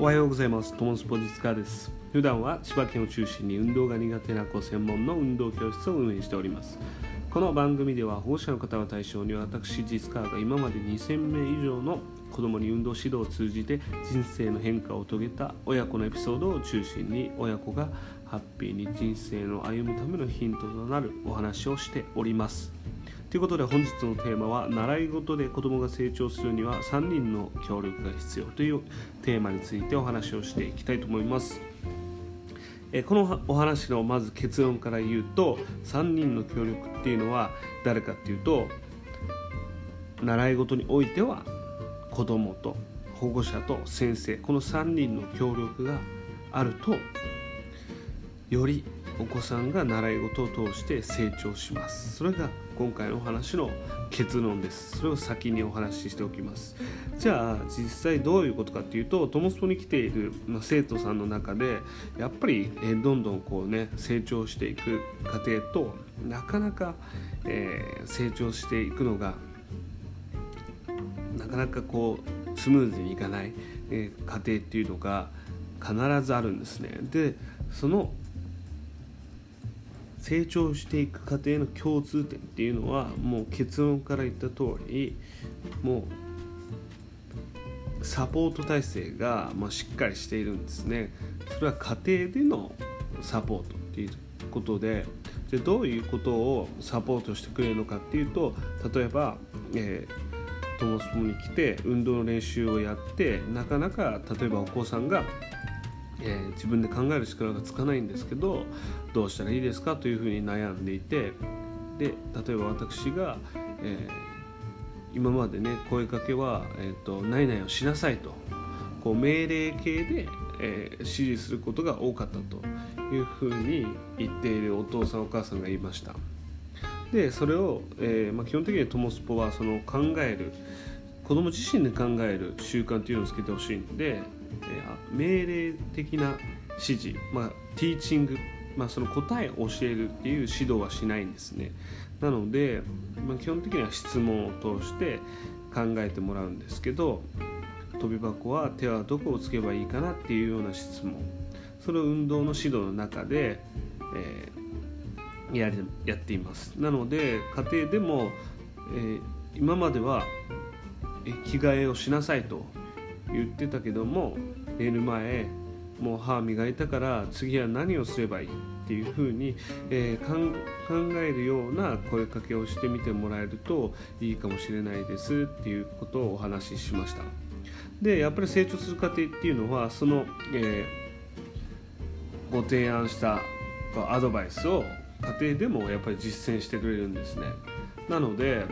おはようございます。トモスポジツカです。普段は千葉県を中心に運動が苦手な子専門の運動教室を運営しております。この番組では保護者の方を対象に私実川が今まで2000名以上の子供に運動指導を通じて人生の変化を遂げた親子のエピソードを中心に親子がハッピーに人生の歩むためのヒントとなるお話をしております。ということで本日のテーマは習い事で子どもが成長するには3人の協力が必要というテーマについてお話をしていきたいと思います。えこのお話のまず結論から言うと3人の協力っていうのは誰かっていうと習い事においては子どもと保護者と先生この3人の協力があるとよりお子さんが習い事を通して成長します。それが今回のお話の結論です。それを先にお話ししておきます。じゃあ実際どういうことかっていうとトモスポに来ている、ま生徒さんの中でやっぱり、えどんどんこうね成長していく過程となかなか、えー、成長していくのがなかなかこうスムーズにいかない、えー、過程っていうのが必ずあるんですね。でその成長していく過程の共通点っていうのはもう結論から言った通りもうサポート体制がましっかりしているんですね。それは家庭でのサポートっていうことででどういうことをサポートしてくれるのかっていうと例えば、えー、トモスに来て運動の練習をやってなかなか例えばお子さんがえー、自分で考える力がつかないんですけどどうしたらいいですかというふうに悩んでいてで例えば私が、えー、今までね声かけは「えーと、何々をしなさいと」こう命令形で、えー、指示することが多かったというふうに言っているお父さんお母さんが言いました。でそれを、えーまあ、基本的にトモスポはその考える子供自身で考える習慣というのをつけてほしいのでえ命令的な指示、まあ、ティーチング、まあ、その答えを教えるっていう指導はしないんですね。なので、まあ、基本的には質問を通して考えてもらうんですけど飛び箱は手はどこをつけばいいかなっていうような質問。それを運動の指導の中で、えー、ややっています。なので家庭でも、えー、今までは着替えをしなさいと言ってたけども寝る前もう歯磨いたから次は何をすればいいっていうふうに、えー、考えるような声かけをしてみてもらえるといいかもしれないですっていうことをお話ししました。でやっぱり成長する過程っていうのはその、えー、ご提案したアドバイスを家庭でもやっぱり実践してくれるんですね。なので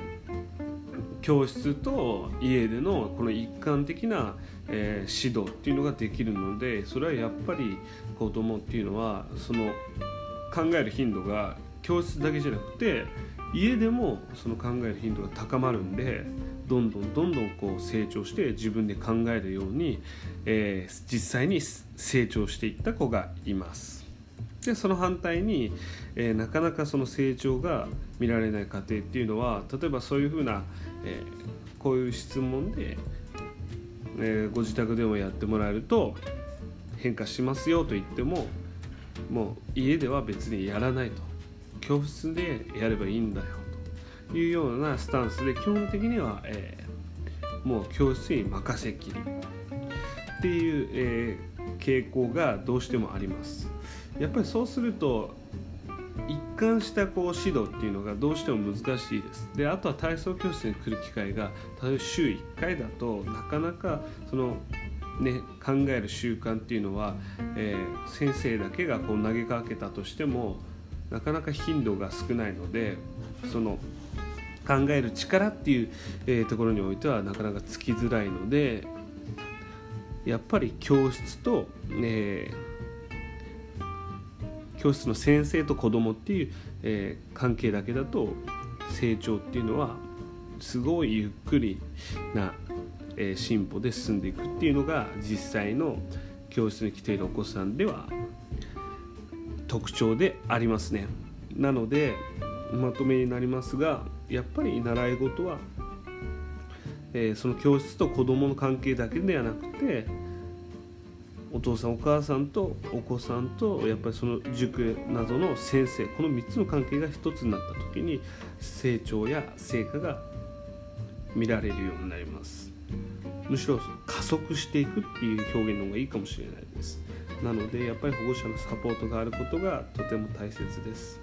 教室と家でのこの一貫的な、えー、指導っていうのができるのでそれはやっぱり子供っていうのはその考える頻度が教室だけじゃなくて家でもその考える頻度が高まるんでどんどんどんどんこう成長して自分で考えるように、えー、実際に成長していった子がいます。でその反対に、えー、なかなかその成長が見られない家庭っていうのは例えばそういうふうな、えー、こういう質問で、えー、ご自宅でもやってもらえると変化しますよと言ってももう家では別にやらないと。教室でやればいいんだよと。いうようなスタンスで基本的には、えもう教室に任せきり。っていう、え傾向がどうしてもあります。やっぱりそうすると一貫したこう指導っていうのがどうしても難しいです。であとは体操教室に来る機会が例えば週1回だとなかなかそのね、考える習慣っていうのは、えー、先生だけがこう投げかけたとしてもなかなか頻度が少ないのでその考える力っていう、えー、ところにおいてはなかなかつきづらいのでやっぱり教室と、えー教室の先生と子供っていう、えー、関係だけだと成長っていうのはすごいゆっくりな、えー、進歩で進んでいくっていうのが実際の教室に来ているお子さんでは特徴でありますね。なのでまとめになりますがやっぱり習い事は、えー、その教室と子どもの関係だけではなくてお父さんお母さんとお子さんとやっぱりその塾などの先生この3つの関係が一つになった時に成長や成果が見られるようになります。むしろ加速していくっていう表現の方がいいかもしれないです。なのでやっぱり保護者のサポートがあることがとても大切です。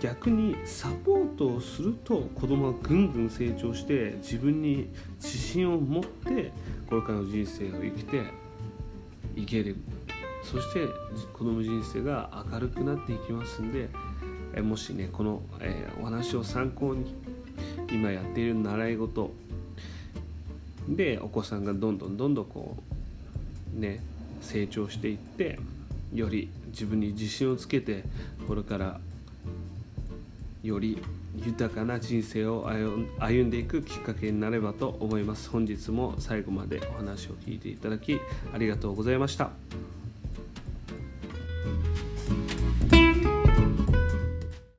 逆にサポートをすると子供はぐんぐん成長して自分に自信を持ってこれからの人生を生きていける。そして子供人生が明るくなっていきますんでえもしねこの、え、お話を参考に今やっている習い事でお子さんがどんどんどんどんこうね成長していってより自分に自信をつけてこれからより豊かな人生を歩んでいくきっかけになればと思います。本日も最後までお話を聞いていただきありがとうございました。